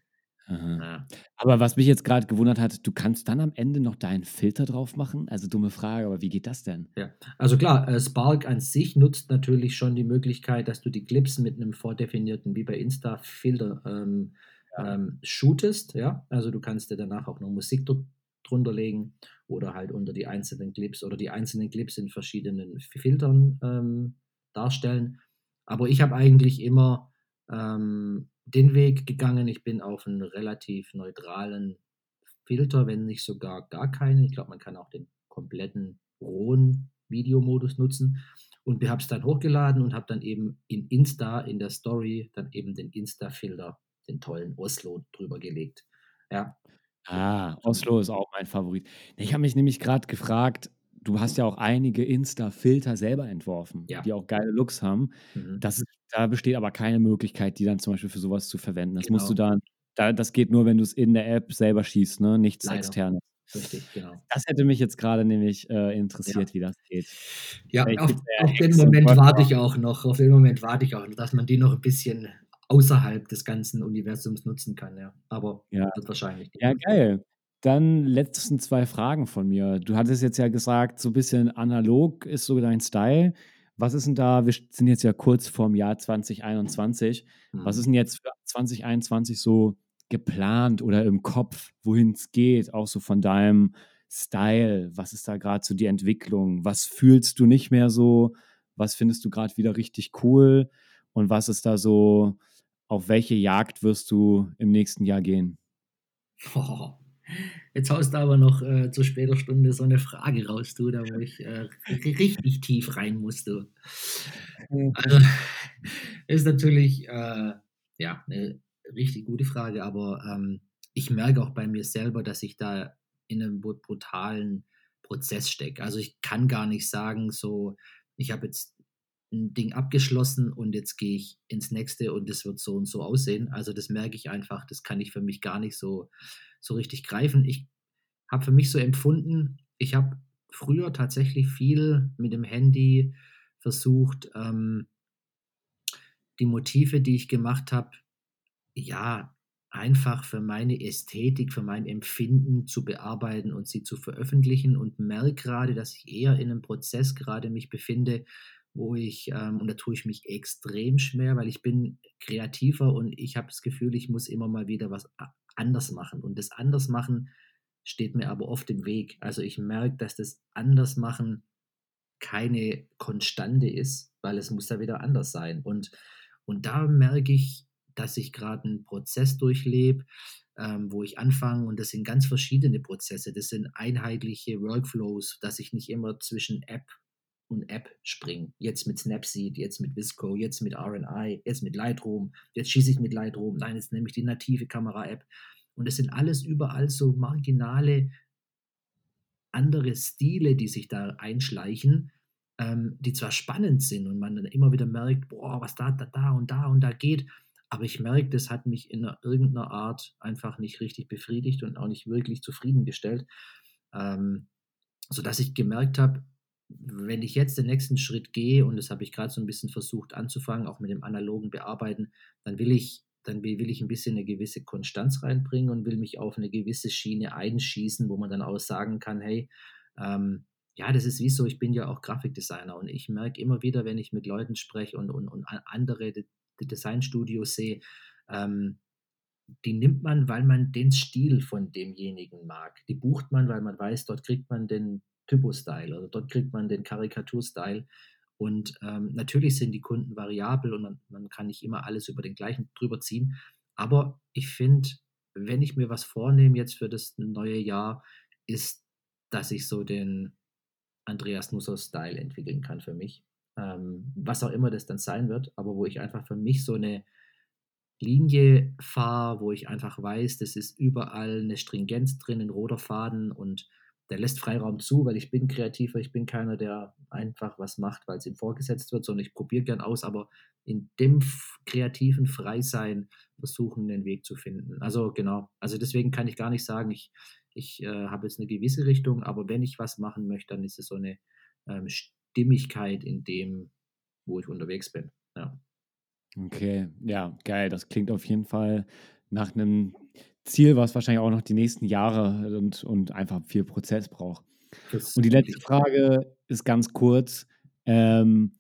Ja. Aber was mich jetzt gerade gewundert hat, du kannst dann am Ende noch deinen Filter drauf machen? Also dumme Frage, aber wie geht das denn? Ja, also klar, äh, Spark an sich nutzt natürlich schon die Möglichkeit, dass du die Clips mit einem vordefinierten, wie bei Insta, Filter ähm, Ja. ähm, shootest, ja. Also du kannst dir danach auch noch Musik dort drunter legen oder halt unter die einzelnen Clips oder die einzelnen Clips in verschiedenen Filtern ähm, darstellen. Aber ich habe eigentlich immer ähm, den Weg gegangen. Ich bin auf einen relativ neutralen Filter, wenn nicht sogar gar keinen. Ich glaube, man kann auch den kompletten rohen Videomodus nutzen. Und wir haben es dann hochgeladen und habe dann eben in Insta, in der Story, dann eben den Insta-Filter, den tollen Oslo drüber gelegt. Ja. Ah, Oslo ist auch mein Favorit. Ich habe mich nämlich gerade gefragt, du hast ja auch einige Insta-Filter selber entworfen, Ja. die auch geile Looks haben. Mhm. Das ist da besteht aber keine Möglichkeit, die dann zum Beispiel für sowas zu verwenden. Das musst du Genau. dann da das geht nur, wenn du es in der App selber schießt, ne, nichts Leider. Externes. richtig, genau. Das hätte mich jetzt gerade nämlich, äh, Ja. interessiert, wie das geht. Ja, auf ja auf den Moment warte ich auch noch. Auf den Moment warte ich auch noch, dass man die noch 'n bisschen außerhalb des ganzen Universums nutzen kann, ja. Aber Ja. wird wahrscheinlich Ja, geil. Dann letzten 2 Fragen von mir. Du hattest jetzt ja gesagt, so bisschen analog ist so dein Style. Was ist 'n da wir sind jetzt ja kurz vorm Jahr 2021. Was ist Mhm. 'n jetzt für 2021 so geplant oder im Kopf, wohin's geht, auch so von deinem Style? Was ist da grad so die Entwicklung? Was fühlst du nicht mehr so? Was findest du grad wieder richtig cool? Und was ist da so auf welche Jagd wirst du im nächsten Jahr gehen? Jetzt haust du aber noch, äh, zu später Stunde so 'ne Frage raus, du, da wo ich, äh, ri richtig tief rein muss, du. Also, ist natürlich, äh, ja, 'ne richtig gute Frage, aber, ähm, ich merke auch bei mir selber, dass ich da in 'nem bru brutalen Prozess stecke. Also, ich kann gar nicht sagen, so, ich habe jetzt 'n Ding abgeschlossen und jetzt gehe ich ins nächste und das wird so und so aussehen. Also, das merke ich einfach, das kann ich für mich gar nicht so so richtig greifen. Ich habe für mich so empfunden, ich habe früher tatsächlich viel mit dem Handy versucht, ähm die Motive, die ich gemacht habe, ja, einfach für meine Ästhetik, für mein Empfinden zu bearbeiten und sie zu veröffentlichen und merke grade, dass ich eher in 'nem Prozess grade mich befinde, wo ich, ähm und da tue ich mich extrem schwer, weil ich bin Kreativer und ich habe das Gefühl, ich muss immer mal wieder was anders machen. Und das Andersmachen steht mir aber oft im Weg. Also, ich merke, dass das Andersmachen keine Konstante ist, weil es muss ja wieder anders sein. Und und da merke ich, dass ich grad 'n Prozess durchlebe, ähm, wo ich anfange und das sind ganz verschiedene Prozesse. Das sind einheitliche Workflows, dass ich nicht immer zwischen App und App springe. Jetzt mit Snapseed, jetzt mit VSCO, jetzt mit RNI, jetzt mit Lightroom, jetzt schieße ich mit Lightroom. Nein, jetzt nehme ich die native Kamera-App. Und das sind alles überall so marginale andere Stile, die sich da einschleichen, ähm, die zwar spannend sind und man dann immer wieder merkt: „Boah, was da da da und da und da geht.“ Aber ich merke, das hat mich in 'ner irgend 'ner Art einfach nicht richtig befriedigt und auch nicht wirklich zufriedengestellt, ähm, sodass ich gemerkt habe, wenn ich jetzt den nächsten Schritt gehe, und das habe ich grad so 'n bisschen versucht anzufangen, auch mit dem analogen Bearbeiten, dann will ich dann wi will ich 'n bisschen 'ne gewisse Konstanz reinbringen und will mich auf 'ne gewisse Schiene einschießen, wo man dann auch sagen kann: „Hey, ähm, ja, das ist wie so ich bin ja auch Grafikdesigner und ich merke immer wieder, wenn ich mit Leuten spreche und und und andere De Designstudios sehe, ähm, die nimmt man, weil man den Stil von demjenigen mag. Die bucht man, weil man weiß, dort kriegt man den Typo-Style oder dort kriegt man den Karikatur-Style. Und, ähm, natürlich sind die Kunden variabel und man man kann nicht immer alles über den gleichen drüber ziehen. Aber ich finde, wenn ich mir was vornehme jetzt für das neue Jahr, ist, dass ich so den Andreas Nusser-Style entwickeln kann für mich. Ähm, was auch immer das dann sein wird, aber wo ich einfach für mich so 'ne Linie fahre, wo ich einfach weiß, das ist überall 'ne Stringenz drin, 'n roter Faden und der lässt Freiraum zu, weil ich bin Kreativer. Ich bin keiner, der einfach was macht, weil's ihm vorgesetzt wird, sondern ich probiere gern aus, aber in dem kreativen Freisein versuchen, 'nen Weg zu finden. Also, genau. Also, deswegen kann ich gar nicht sagen, ich ich, äh, habe jetzt 'ne gewisse Richtung, aber wenn ich was machen möchte, dann ist es so 'ne, ähm, Stimmigkeit in dem, wo ich unterwegs bin, ja. Okay, ja, geil. Das klingt auf jeden Fall nach 'nem Ziel, was wahrscheinlich auch noch die nächsten Jahre und und einfach viel Prozess braucht. Das Und die letzte. Frage ist ganz kurz. Ähm,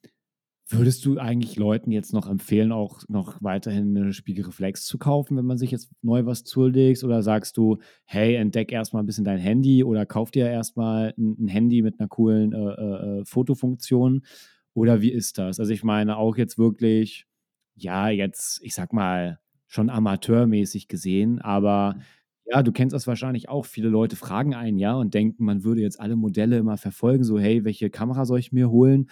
würdest du eigentlich Leuten jetzt noch empfehlen, auch noch weiterhin 'ne Spiegelreflex zu kaufen, wenn man sich jetzt neu was zulegt? Oder sagst du: „Hey, entdecke erst mal 'n bisschen dein Handy oder kauf dir erst mal 'n 'n Handy mit 'ner coolen, äh, äh, äh, Fotofunktion“? Oder wie ist das? Also, ich meine auch jetzt wirklich ja, jetzt, ich sage mal, schon amateurmäßig gesehen, aber Mhm. ja, du kennst das wahrscheinlich auch. Viele Leute fragen einen ja und denken, man würde jetzt alle Modelle immer verfolgen, so: „Hey, welche Kamera soll ich mir holen?“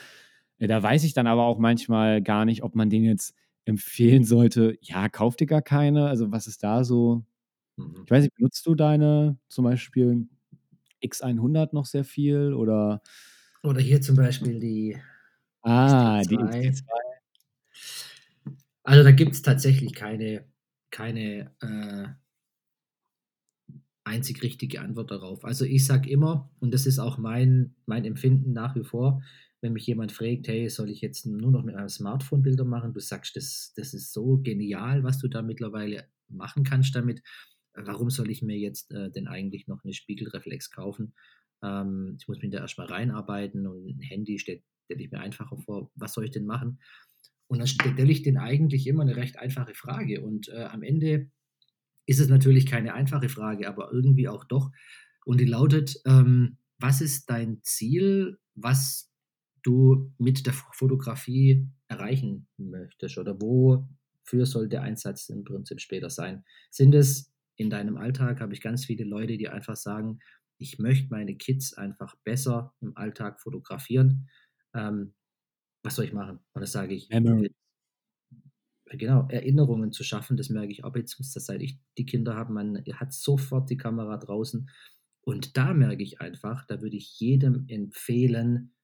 Äh, da weiß ich dann aber auch manchmal gar nicht, ob man denen jetzt empfehlen sollte: „Ja, kauf dir gar keine.“ Also, was ist da so Mhm. ich weiß nicht, benutzt du deine zum Beispiel X100 noch sehr viel oder Oder hier zum Beispiel die Ah, die X-T2. X-T2. Also, da gibt's tatsächlich keine keine, äh einzig richtige Antwort darauf. Also ich sage immer, und das ist auch mein, mein Empfinden nach wie vor, wenn mich jemand fragt, hey, soll ich jetzt nur noch mit einem Smartphone Bilder machen? Du sagst, das, das ist so genial, was du da mittlerweile machen kannst damit. Warum soll ich mir jetzt äh, denn eigentlich noch eine Spiegelreflex kaufen? Ähm, ich muss mich da erstmal reinarbeiten und ein Handy stelle stell ich mir einfacher vor. Was soll ich denn machen? Und dann stelle ich den eigentlich immer eine recht einfache Frage. Und äh, am Ende ist es natürlich keine einfache Frage, aber irgendwie auch doch. Und die lautet, ähm, was ist dein Ziel, was du mit der Fotografie erreichen möchtest oder wofür soll der Einsatz im Prinzip später sein? Sind es in deinem Alltag, habe ich ganz viele Leute, die einfach sagen, ich möchte meine Kids einfach besser im Alltag fotografieren. Ähm, was soll ich machen? Und das sage ich, Memory genau, Erinnerungen zu schaffen. Das merke ich auch jetzt, seit ich die Kinder habe. Man hat sofort die Kamera draußen. Und da merke ich einfach, da würde ich jedem empfehlen,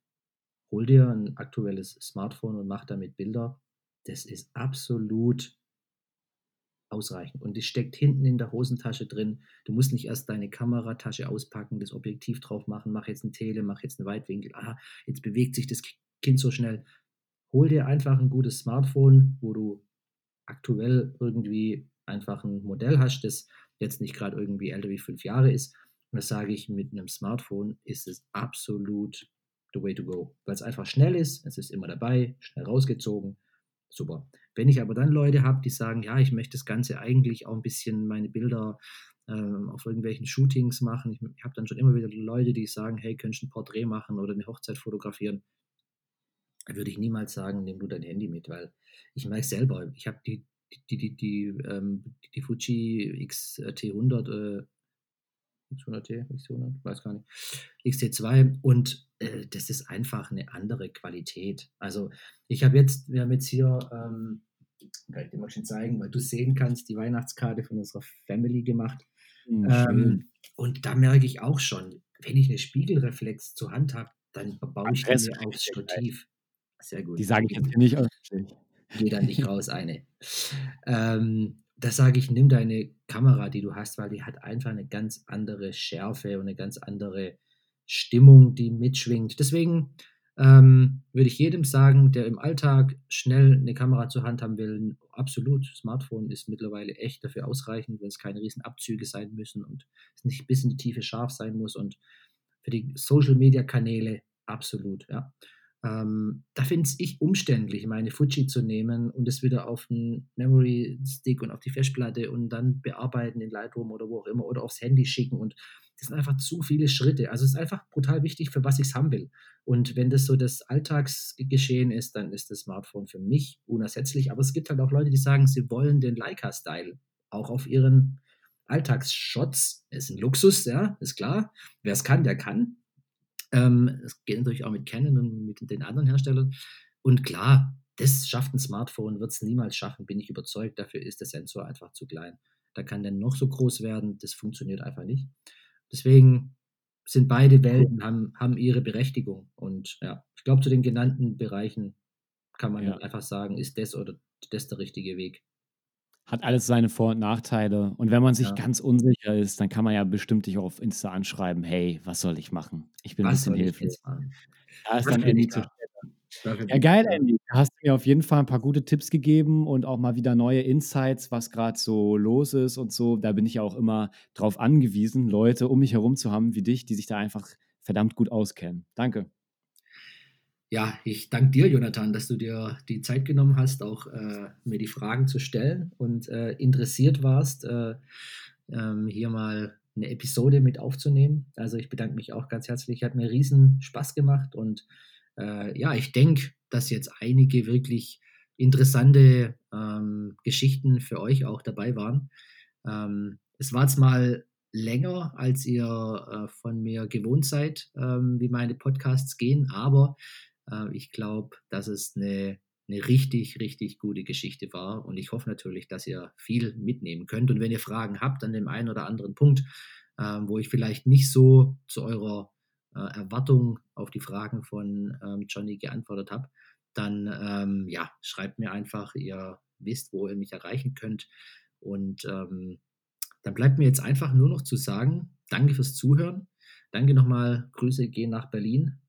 hol dir ein aktuelles Smartphone und mach damit Bilder. Das ist absolut ausreichend. Und es steckt hinten in der Hosentasche drin. Du musst nicht erst deine Kameratasche auspacken, das Objektiv drauf machen, mach jetzt ein Tele, mach jetzt einen Weitwinkel. Aha, jetzt bewegt sich das Kind so schnell. Hol dir einfach ein gutes Smartphone, wo du aktuell irgendwie einfach ein Modell hast, das jetzt nicht gerade irgendwie älter wie fünf Jahre ist. Und das sage ich, mit einem Smartphone ist es absolut the way to go, weil es einfach schnell ist, es ist immer dabei, schnell rausgezogen, super. Wenn ich aber dann Leute habe, die sagen, ja, ich möchte das Ganze eigentlich auch ein bisschen meine Bilder ähm, auf irgendwelchen Shootings machen, ich, ich habe dann schon immer wieder Leute, die sagen, hey, könntest du ein Porträt machen oder eine Hochzeit fotografieren, würde ich niemals sagen, nimm du dein Handy mit, weil ich merke selber, ich habe die, die, die, die, ähm, die Fuji XT100, äh, X100T, X100, weiß gar nicht, XT2 und äh, das ist einfach eine andere Qualität. Also ich habe jetzt, wir haben jetzt hier, ähm, kann ich dir mal schon zeigen, weil du sehen kannst, die Weihnachtskarte von unserer Family gemacht. Mhm, ähm, und da merke ich auch schon, wenn ich eine Spiegelreflex zur Hand habe, dann baue ich die mir aufs Stativ. Sehr gut. Die sage ich jetzt hier nicht öffentlich. Geh da nicht [laughs] raus, eine. Ähm, da sage ich, nimm deine Kamera, die du hast, weil die hat einfach eine ganz andere Schärfe und eine ganz andere Stimmung, die mitschwingt. Deswegen ähm, würde ich jedem sagen, der im Alltag schnell eine Kamera zur Hand haben will, absolut. Smartphone ist mittlerweile echt dafür ausreichend, wenn es keine riesen Abzüge sein müssen und es nicht bis in die Tiefe scharf sein muss. Und für die Social-Media-Kanäle absolut, ja. Ähm, da finde ich umständlich, meine Fuji zu nehmen und es wieder auf den Memory Stick und auf die Festplatte und dann bearbeiten in Lightroom oder wo auch immer oder aufs Handy schicken und das sind einfach zu viele Schritte. Also es ist einfach brutal wichtig, für was ich es haben will. Und wenn das so das Alltagsgeschehen ist, dann ist das Smartphone für mich unersetzlich. Aber es gibt halt auch Leute, die sagen, sie wollen den Leica-Style auch auf ihren Alltagsshots. Ist ein Luxus, ja, ist klar. Wer es kann, der kann. Ähm, das geht natürlich auch mit Canon und mit den anderen Herstellern. Und klar, das schafft ein Smartphone, wird es niemals schaffen, bin ich überzeugt. Dafür ist der Sensor einfach zu klein. Da kann der noch so groß werden, das funktioniert einfach nicht. Deswegen sind beide Welten, haben, haben ihre Berechtigung. Und ja, ich glaube, zu den genannten Bereichen kann man ja. einfach sagen, ist das oder das der richtige Weg hat alles seine Vor- und Nachteile. Und wenn man sich ja. ganz unsicher ist, dann kann man ja bestimmt dich auf Insta anschreiben, hey, was soll ich machen? Ich bin was ein bisschen hilflos. Da ist dann Andy zu ja, geil, Andy. Da hast du mir auf jeden Fall ein paar gute Tipps gegeben und auch mal wieder neue Insights, was gerade so los ist und so. Da bin ich ja auch immer drauf angewiesen, Leute um mich herum zu haben wie dich, die sich da einfach verdammt gut auskennen. Danke. Ja, ich danke dir, Jonathan, dass du dir die Zeit genommen hast, auch äh, mir die Fragen zu stellen und äh, interessiert warst, äh, ähm, hier mal eine Episode mit aufzunehmen. Also ich bedanke mich auch ganz herzlich. Hat mir riesen Spaß gemacht und äh, ja, ich denke, dass jetzt einige wirklich interessante ähm, Geschichten für euch auch dabei waren. Ähm, es war jetzt mal länger, als ihr äh, von mir gewohnt seid, ähm, wie meine Podcasts gehen, aber ich glaube, dass es eine, eine richtig, richtig gute Geschichte war. Und ich hoffe natürlich, dass ihr viel mitnehmen könnt. Und wenn ihr Fragen habt an dem einen oder anderen Punkt, ähm, wo ich vielleicht nicht so zu eurer äh, Erwartung auf die Fragen von ähm, Johnny geantwortet habe, dann ähm, ja, schreibt mir einfach, ihr wisst, wo ihr mich erreichen könnt. Und dann bleibt mir jetzt einfach nur noch zu sagen, danke fürs Zuhören. Danke nochmal, Grüße gehen nach Berlin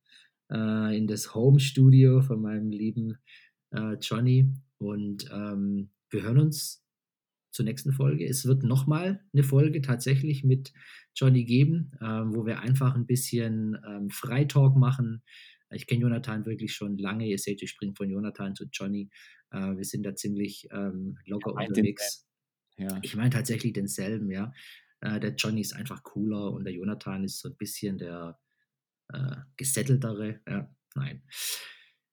äh, in das Home Studio von meinem lieben äh, Johnny. Und ähm, wir hören uns zur nächsten Folge. Es wird nochmal eine Folge tatsächlich mit Johnny geben, äh, wo wir einfach ein bisschen ähm, Freitalk machen. Ich kenne Jonathan wirklich schon lange. Ihr seht, ich springe von Jonathan zu Johnny. Äh, wir sind da ziemlich ähm, locker ja, unterwegs. Ja. Ich meine tatsächlich denselben, ja. Äh, der Johnny ist einfach cooler und der Jonathan ist so ein bisschen der äh, gesetteltere. Ja, nein.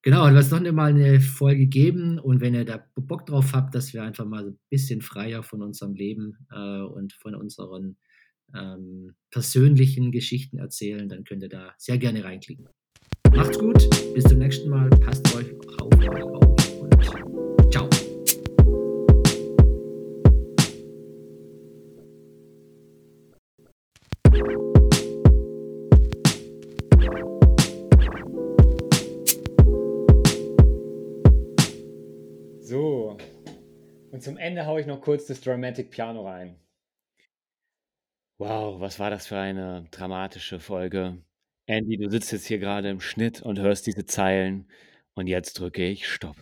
Genau, und was noch mal eine Folge geben und wenn ihr da Bock drauf habt, dass wir einfach mal ein bisschen freier von unserem Leben äh, und von unseren ähm, persönlichen Geschichten erzählen, dann könnt ihr da sehr gerne reinklicken. Macht's gut, bis zum nächsten Mal, passt euch auf euch auf und ciao. Und zum Ende haue ich noch kurz das Dramatic Piano rein. Wow, was war das für eine dramatische Folge. Andy, du sitzt jetzt hier gerade im Schnitt und hörst diese Zeilen und jetzt drücke ich Stopp.